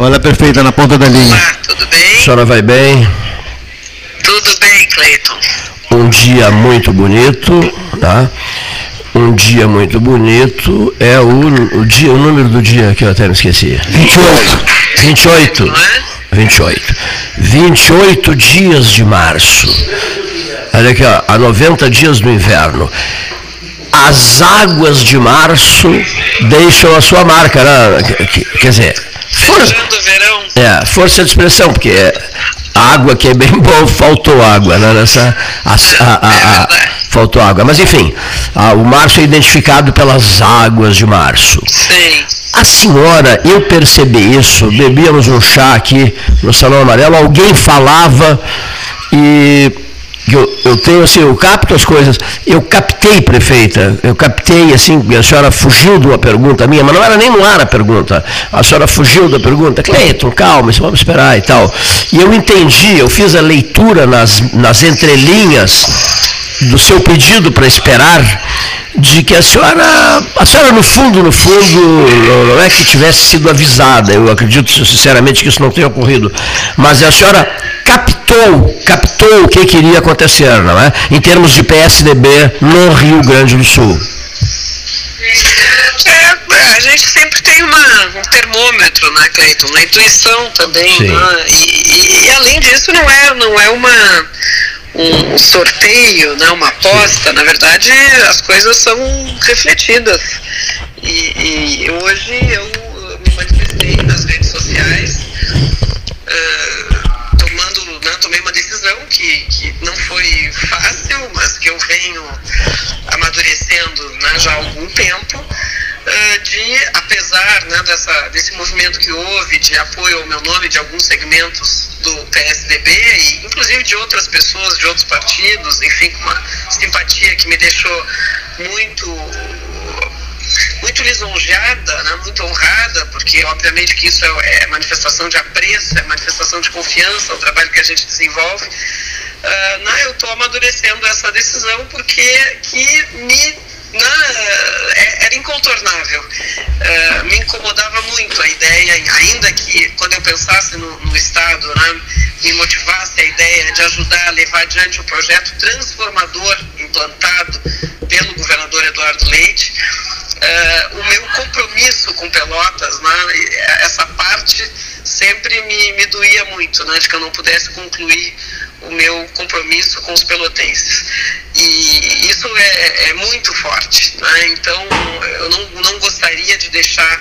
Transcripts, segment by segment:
Olha, perfeita, na ponta da linha. Olá, tudo bem? A senhora vai bem? Tudo bem, Cleiton. Um dia muito bonito, tá? Um dia muito bonito é o, o dia, o número do dia que eu até me esqueci. 28. 28. 28. 28 dias de março. Olha aqui, ó, a 90 dias do inverno as águas de março deixam a sua marca, né? Quer dizer, força, é, força de expressão, porque a água que é bem boa, faltou água, né? Nessa, a, a, a, faltou água. Mas enfim, o março é identificado pelas águas de março. Sim. A senhora, eu percebi isso, bebíamos um chá aqui no Salão Amarelo, alguém falava e eu, eu tenho assim, eu capto as coisas, eu captei, prefeita, eu captei assim, a senhora fugiu de uma pergunta minha, mas não era nem no ar a pergunta, a senhora fugiu da pergunta, Cleiton, calma, vamos esperar e tal. E eu entendi, eu fiz a leitura nas, nas entrelinhas do seu pedido para esperar, de que a senhora, a senhora no fundo, no fundo, não é que tivesse sido avisada, eu acredito sinceramente que isso não tenha ocorrido, mas a senhora captou, captou o que queria acontecer, não é? Em termos de PSDB no Rio Grande do Sul. É, a gente sempre tem uma, um termômetro, né, Cleiton? Uma intuição também. Né? E, e, e, além disso, não é, não é uma, um sorteio, né, uma aposta. Sim. Na verdade, as coisas são refletidas. E, e hoje eu me manifestei nas redes sociais. Uh, né, tomei uma decisão que, que não foi fácil, mas que eu venho amadurecendo né, já há algum tempo, uh, de, apesar né, dessa, desse movimento que houve de apoio ao meu nome de alguns segmentos do PSDB, e inclusive de outras pessoas de outros partidos, enfim, com uma simpatia que me deixou muito muito lisonjeada, né, muito honrada, porque obviamente que isso é, é, manifestação de apreço, é manifestação de confiança ao trabalho que a gente desenvolve. Uh, né, eu estou amadurecendo essa decisão porque que me é, era incontornável. Uh, me incomodava muito a ideia, ainda que quando eu pensasse no, no Estado, né, me motivasse a ideia de ajudar a levar adiante o projeto transformador implantado pelo governador Eduardo Leite, uh, o meu compromisso com Pelotas, né, essa parte sempre me, me doía muito, né, de que eu não pudesse concluir o meu compromisso com os pelotenses. E isso é, é muito forte. Né? Então, eu não, não gostaria de deixar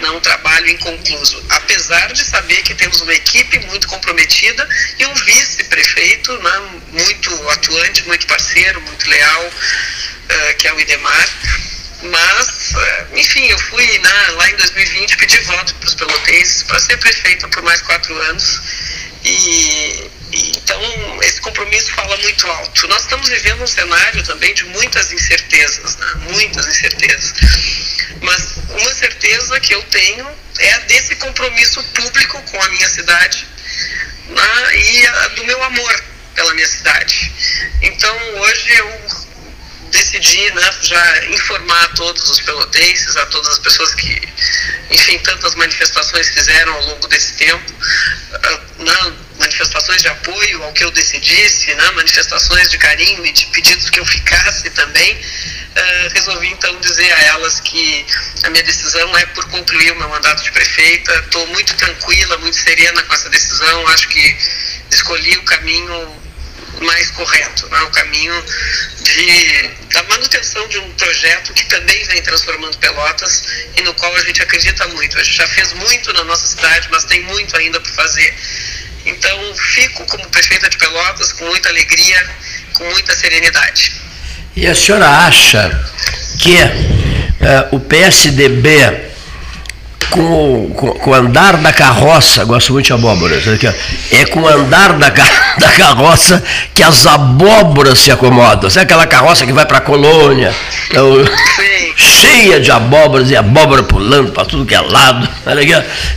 né, um trabalho inconcluso, apesar de saber que temos uma equipe muito comprometida e um vice-prefeito né, muito atuante, muito parceiro, muito leal, uh, que é o Idemar. Mas, uh, enfim, eu fui né, lá em 2020 pedir voto para os pelotenses para ser prefeita por mais quatro anos e então, esse compromisso fala muito alto. Nós estamos vivendo um cenário também de muitas incertezas, né? muitas incertezas. Mas uma certeza que eu tenho é a desse compromisso público com a minha cidade né? e a, do meu amor pela minha cidade. Então, hoje eu decidi né, já informar a todos os pelotenses, a todas as pessoas que, enfim, tantas manifestações fizeram ao longo desse tempo, uh, né, manifestações de apoio ao que eu decidisse, né, manifestações de carinho e de pedidos que eu ficasse também, uh, resolvi então dizer a elas que a minha decisão é por concluir o meu mandato de prefeita. Estou muito tranquila, muito serena com essa decisão. Acho que escolhi o caminho mais correto, né? o caminho de, da manutenção de um projeto que também vem transformando Pelotas e no qual a gente acredita muito. A gente já fez muito na nossa cidade, mas tem muito ainda por fazer. Então, fico como prefeita de Pelotas com muita alegria, com muita serenidade. E a senhora acha que uh, o PSDB, com, com, com, o andar da carroça, gosto muito de abóboras, é com o andar da, da carroça que as abóboras se acomodam. Sabe aquela carroça que vai para a colônia? Então, cheia de abóboras e abóbora pulando para tudo que é lado. Tá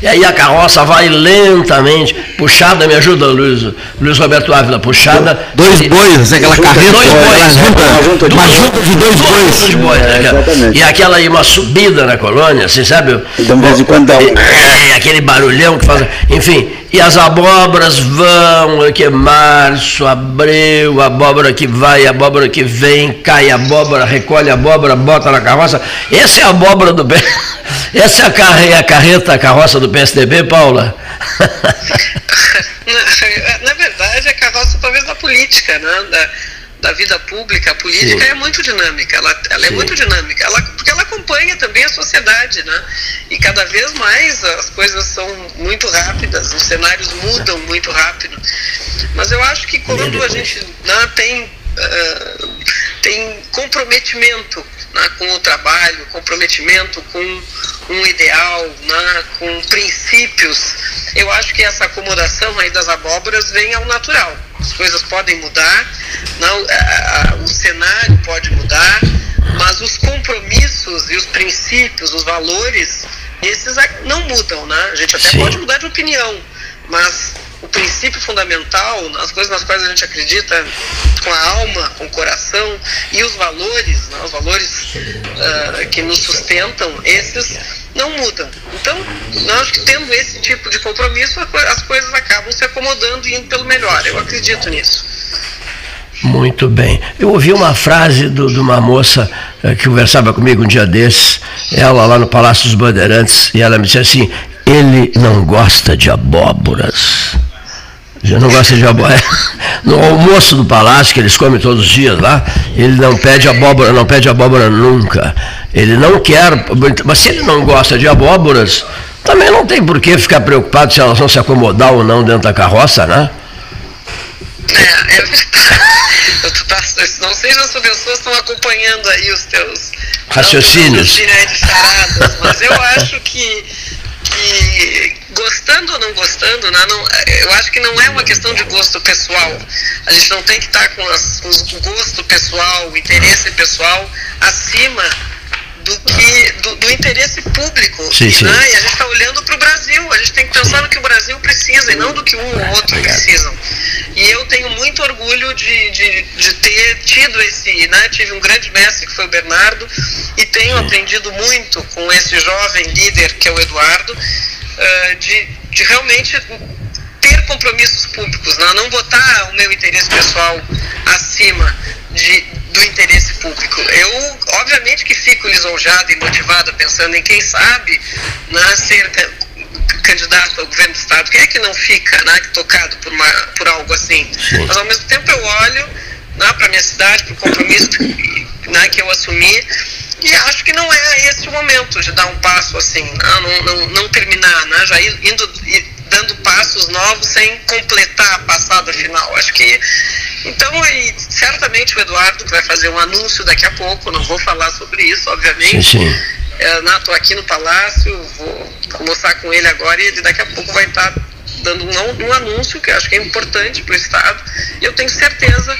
e aí a carroça vai lentamente, puxada, me ajuda, Luiz, Luiz Roberto Ávila, puxada. Dois e, bois, assim, aquela carreta. Dois bois, uma junta, uma junta de dois bois. Dois bois né, e aquela aí, uma subida na colônia, assim, sabe? Então, de vez em quando dá um... É, aquele barulhão que faz. Enfim, e as abóboras vão, que é março, abril, abóbora que vai, abóbora que vem, cai a abóbora, recolhe a abóbora, bota na carroça. Essa é a abóbora do Essa é a, carre... a carreta, a carroça do PSDB, Paula? na, na verdade, a carroça talvez da política, né? Da da vida pública, a política Sim. é muito dinâmica, ela, ela é muito dinâmica, ela, porque ela acompanha também a sociedade, né? Cada vez mais as coisas são muito rápidas, os cenários mudam muito rápido. Mas eu acho que quando a gente né, tem, uh, tem comprometimento né, com o trabalho, comprometimento com um ideal, né, com princípios, eu acho que essa acomodação aí das abóboras vem ao natural. As coisas podem mudar, não, a, a, o cenário pode mudar, mas os compromissos e os princípios, os valores, esses não mudam, né? A gente até Sim. pode mudar de opinião, mas o princípio fundamental, as coisas nas quais a gente acredita com a alma, com o coração e os valores, né, os valores uh, que nos sustentam, esses não mudam. Então, eu acho que tendo esse tipo de compromisso, as coisas acabam se acomodando e indo pelo melhor. Eu acredito nisso. Muito bem. Eu ouvi uma frase do, de uma moça eh, que conversava comigo um dia desses, ela lá no Palácio dos Bandeirantes, e ela me disse assim: ele não gosta de abóboras. Já não gosta de abóbora. No almoço do palácio, que eles comem todos os dias lá, ele não pede abóbora, não pede abóbora nunca. Ele não quer, mas se ele não gosta de abóboras, também não tem por que ficar preocupado se elas vão se acomodar ou não dentro da carroça, né? É, é verdade. Não sei se as pessoas estão acompanhando aí os teus raciocínios. Não, de charadas, mas eu acho que que gostando ou não gostando, né, não, eu acho que não é uma questão de gosto pessoal. A gente não tem que estar com, as, com o gosto pessoal, o interesse pessoal acima do que do, do interesse público. Sim, sim. Né? E a gente está olhando para o Brasil. A gente tem que pensar no que o Brasil precisa e não do que um ou outro precisam. E eu tenho muito orgulho de, de, de ter tido esse, né? Tive um grande mestre que foi o Bernardo e tenho aprendido muito com esse jovem líder que é o Eduardo, uh, de, de realmente ter compromissos públicos, né? não botar o meu interesse pessoal acima de, do interesse público. Eu, obviamente, que fico lisonjado e motivado pensando em quem sabe ser candidato ao governo do Estado. Quem é que não fica né, tocado por, uma, por algo assim? Sim. Mas, ao mesmo tempo, eu olho né, para a minha cidade, para o compromisso né, que eu assumi e acho que não é esse o momento de dar um passo assim, né, não, não, não terminar, né, já indo dando passos novos sem completar a passada final. Acho que então, e certamente o Eduardo vai fazer um anúncio daqui a pouco, não vou falar sobre isso, obviamente. Sim, é, aqui no Palácio, vou almoçar com ele agora e ele daqui a pouco vai estar dando um, um anúncio que eu acho que é importante para o Estado. E eu tenho certeza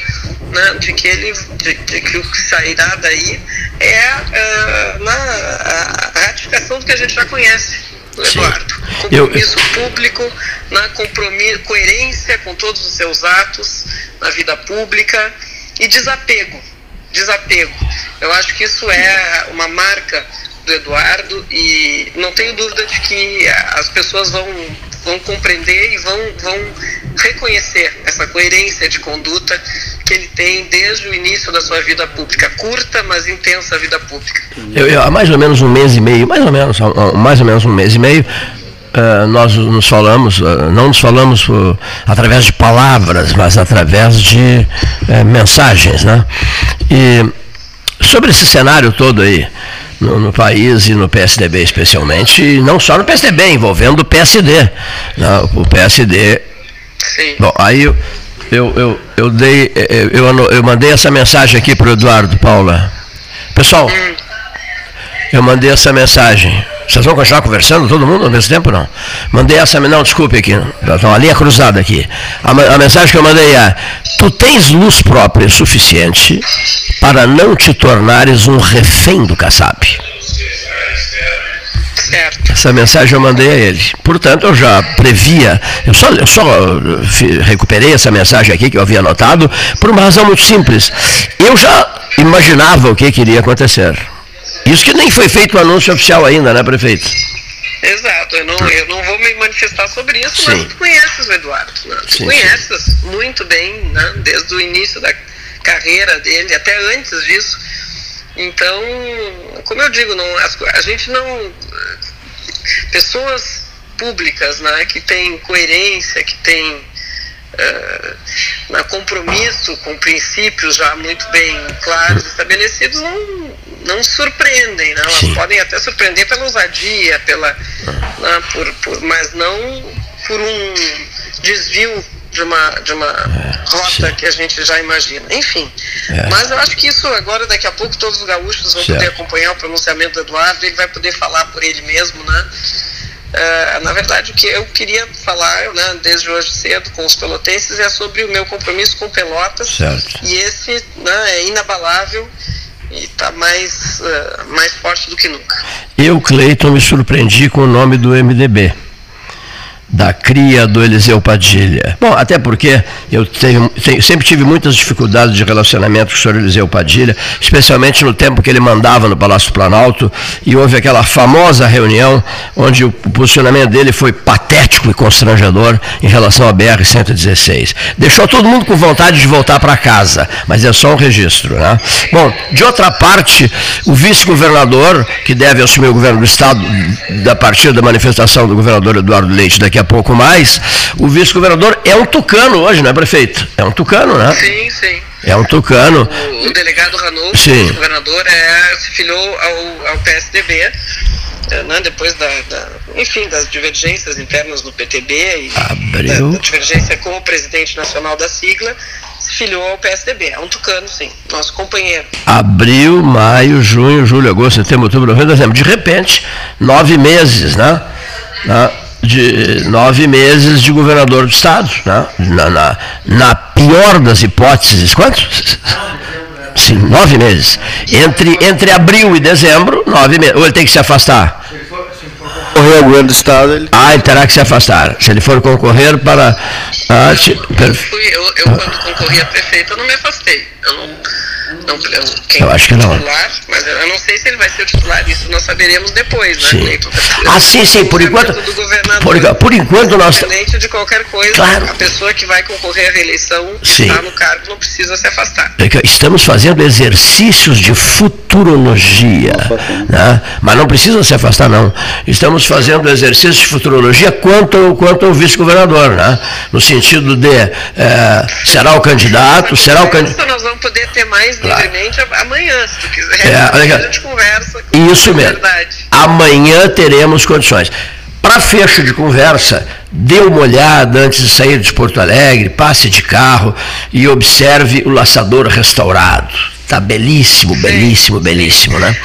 né, de que ele, de, de, que o que sairá daí é uh, na, a ratificação do que a gente já conhece do Eduardo. Compromisso eu... público, na compromisso, coerência com todos os seus atos na vida pública e desapego. Desapego. Eu acho que isso é uma marca do Eduardo e não tenho dúvida de que as pessoas vão, vão compreender e vão, vão reconhecer essa coerência de conduta que ele tem desde o início da sua vida pública, curta, mas intensa vida pública. Eu, eu, há mais ou menos um mês e meio, mais ou menos, mais ou menos um mês e meio, Uh, nós nos falamos, uh, não nos falamos uh, através de palavras, mas através de eh, mensagens, né? E sobre esse cenário todo aí, no, no, país e no PSDB especialmente, e não só no PSDB, envolvendo o PSD. Né? O PSD. Sim. Bom, aí eu, eu, eu, eu dei, eh, eh, eu, eu mandei essa mensagem aqui para o Eduardo Paula. Pessoal, hum. eu mandei essa mensagem. Vocês vão continuar conversando, todo mundo ao mesmo tempo não? Mandei essa, não, desculpe aqui, está uma linha cruzada aqui. A, a mensagem que eu mandei é: Tu tens luz própria suficiente para não te tornares um refém do Kassab. Essa mensagem eu mandei a ele. Portanto, eu já previa, eu só, eu só recuperei essa mensagem aqui que eu havia anotado por uma razão muito simples. Eu já imaginava o que, que iria acontecer. Isso que nem foi feito o anúncio oficial ainda, né, prefeito? Exato, eu não, eu não vou me manifestar sobre isso, Sim. mas tu conheces o Eduardo. Né? Tu sim, conheces sim. muito bem, né? desde o início da carreira dele, até antes disso. Então, como eu digo, não, a gente não. Pessoas públicas né, que têm coerência, que têm uh, compromisso com princípios já muito bem claros, estabelecidos, não, não surpreendem. Né? Elas podem até surpreender pela ousadia, pela, né, por, por, mas não por um desvio de uma, de uma é, rota sim. que a gente já imagina. Enfim, é. mas eu acho que isso agora, daqui a pouco, todos os gaúchos vão certo. poder acompanhar o pronunciamento do Eduardo, ele vai poder falar por ele mesmo, né? Uh, na verdade, o que eu queria falar, né, desde hoje cedo, com os pelotenses, é sobre o meu compromisso com Pelotas. Certo. E esse né, é inabalável e está mais, uh, mais forte do que nunca. Eu, Cleiton, me surpreendi com o nome do MDB da cria do Eliseu Padilha. Bom, até porque eu tenho, tenho, sempre tive muitas dificuldades de relacionamento com o senhor Eliseu Padilha, especialmente no tempo que ele mandava no Palácio Planalto, e houve aquela famosa reunião onde o, posicionamento dele foi patético e constrangedor em relação à BR-116. Deixou todo mundo com vontade de voltar para casa, mas é só um registro. Né? Bom, de outra parte, o vice-governador, que deve assumir o governo do Estado a partir da manifestação do governador Eduardo Leite daqui a pouco mais, o vice-governador é um tucano hoje, não é, prefeito? É um tucano, né? Sim, sim. É um tucano. O, o delegado Ranolfo, sim. o governador, é, se filiou ao, ao PSDB, é, né, depois da, da, enfim, das divergências internas no PTB e Abriu. Da, da divergência com o presidente nacional da sigla, se filiou ao PSDB. É um tucano, sim, nosso companheiro. Abril, maio, junho, julho, agosto, setembro, outubro, novembro, dezembro. De repente, nove meses, né? né? De nove meses de governador do estado, né? na, na, na pior das hipóteses, quantos? Sim, nove meses. Entre, entre abril e dezembro, nove meses. Ou ele tem que se afastar? Se ele for, concorrer ao governo do Estado, ele. Ah, ele terá que se afastar. Se ele for concorrer para. Ah, eu, eu, eu, quando concorri a prefeito, eu não me afastei. Eu não não, quem eu acho que não. Titular, mas eu não sei se ele vai ser o titular, isso nós saberemos depois, né, sim. Ah, sim, sim, por enquanto. Por, por enquanto nós. Independente de qualquer coisa, claro. a pessoa que vai concorrer à reeleição sim. está no cargo não precisa se afastar. É estamos fazendo exercícios de futurologia, né? mas não precisa se afastar, não. Estamos fazendo exercícios de futurologia quanto, quanto ao vice-governador, né? no sentido de é, será o candidato, será o candidato. Nós vamos poder ter mais livremente amanhã, se tu quiser. É, a gente conversa. Isso mesmo. Verdade. Amanhã teremos condições. Para fecho de conversa, dê uma olhada antes de sair de Porto Alegre, passe de carro e observe o laçador restaurado. Está belíssimo, Sim. belíssimo, belíssimo, né?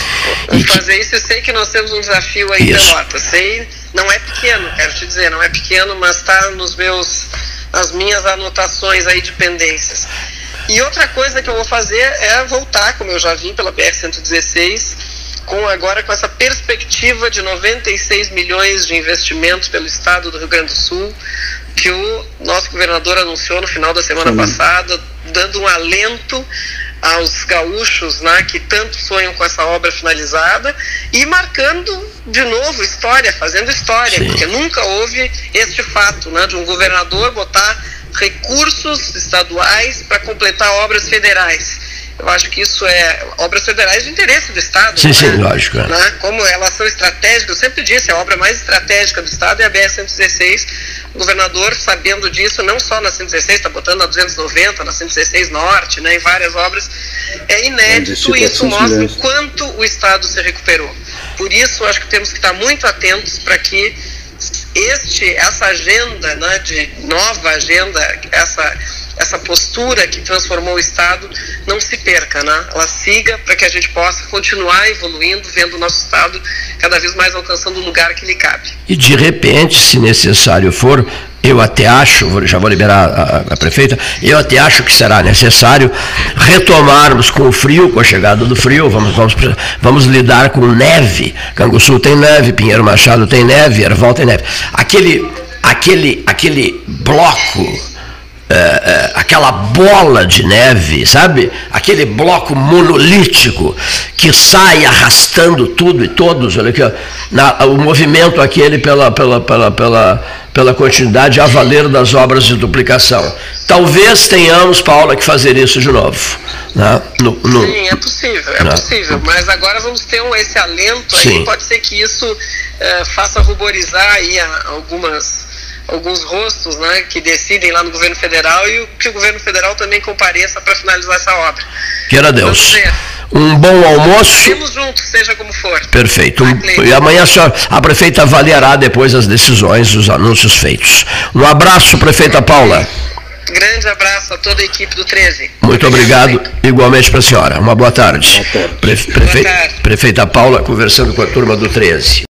E fazer que... isso, eu sei que nós temos um desafio aí isso. Pelota. Sei, não é pequeno, quero te dizer, não é pequeno, mas está nos meus, nas minhas anotações aí de pendências. E outra coisa que eu vou fazer é voltar, como eu já vim pela BR-116, com agora com essa perspectiva de 96 milhões de investimentos pelo estado do Rio Grande do Sul, que o nosso governador anunciou no final da semana Sim. passada, dando um alento aos gaúchos né, que tanto sonham com essa obra finalizada e marcando de novo história, fazendo história, Sim. porque nunca houve este fato né, de um governador botar recursos estaduais para completar obras federais. Eu acho que isso é obras federais de interesse do Estado. Sim, né? sim, lógico. É. Né? Como elas são estratégicas, eu sempre disse, a obra mais estratégica do Estado é a BR-116. O governador, sabendo disso, não só na 116, está botando na 290, na 116 Norte, né, em várias obras. É inédito e isso mostra o quanto o Estado se recuperou. Por isso, acho que temos que estar muito atentos para que este, essa agenda, né, de nova agenda, essa, essa postura que transformou o Estado não se perca, né? ela siga para que a gente possa continuar evoluindo, vendo o nosso Estado cada vez mais alcançando o lugar que lhe cabe. E de repente, se necessário for, eu até acho, já vou liberar a, a, prefeita, eu até acho que será necessário retomarmos com o frio, com a chegada do frio, vamos, vamos, vamos lidar com neve. Canguçu tem neve, Pinheiro Machado tem neve, Erval tem neve. Aquele, aquele, aquele bloco é, é, aquela bola de neve, sabe? Aquele bloco monolítico que sai arrastando tudo e todos, olha aqui, ó, na, o movimento aquele pela, pela, pela, pela, pela continuidade a valer das obras de duplicação. Talvez tenhamos, Paula, que fazer isso de novo. Né? No, no, Sim, é possível, é né? possível. Mas agora vamos ter um, esse alento aí, Sim. pode ser que isso uh, faça ruborizar aí algumas alguns rostos né, que decidem lá no governo federal e que o governo federal também compareça para finalizar essa obra. Queira Deus. Um bom almoço. Temos juntos, seja como for. Perfeito. e amanhã a, senhora, a prefeita avaliará depois as decisões, os anúncios feitos. Um abraço, prefeita Paula. Grande abraço a toda a equipe do 13. Muito obrigado, obrigado igualmente para a senhora. Uma boa tarde. Boa tarde. Prefe, prefe, boa tarde. Prefeita Paula conversando com a turma do 13.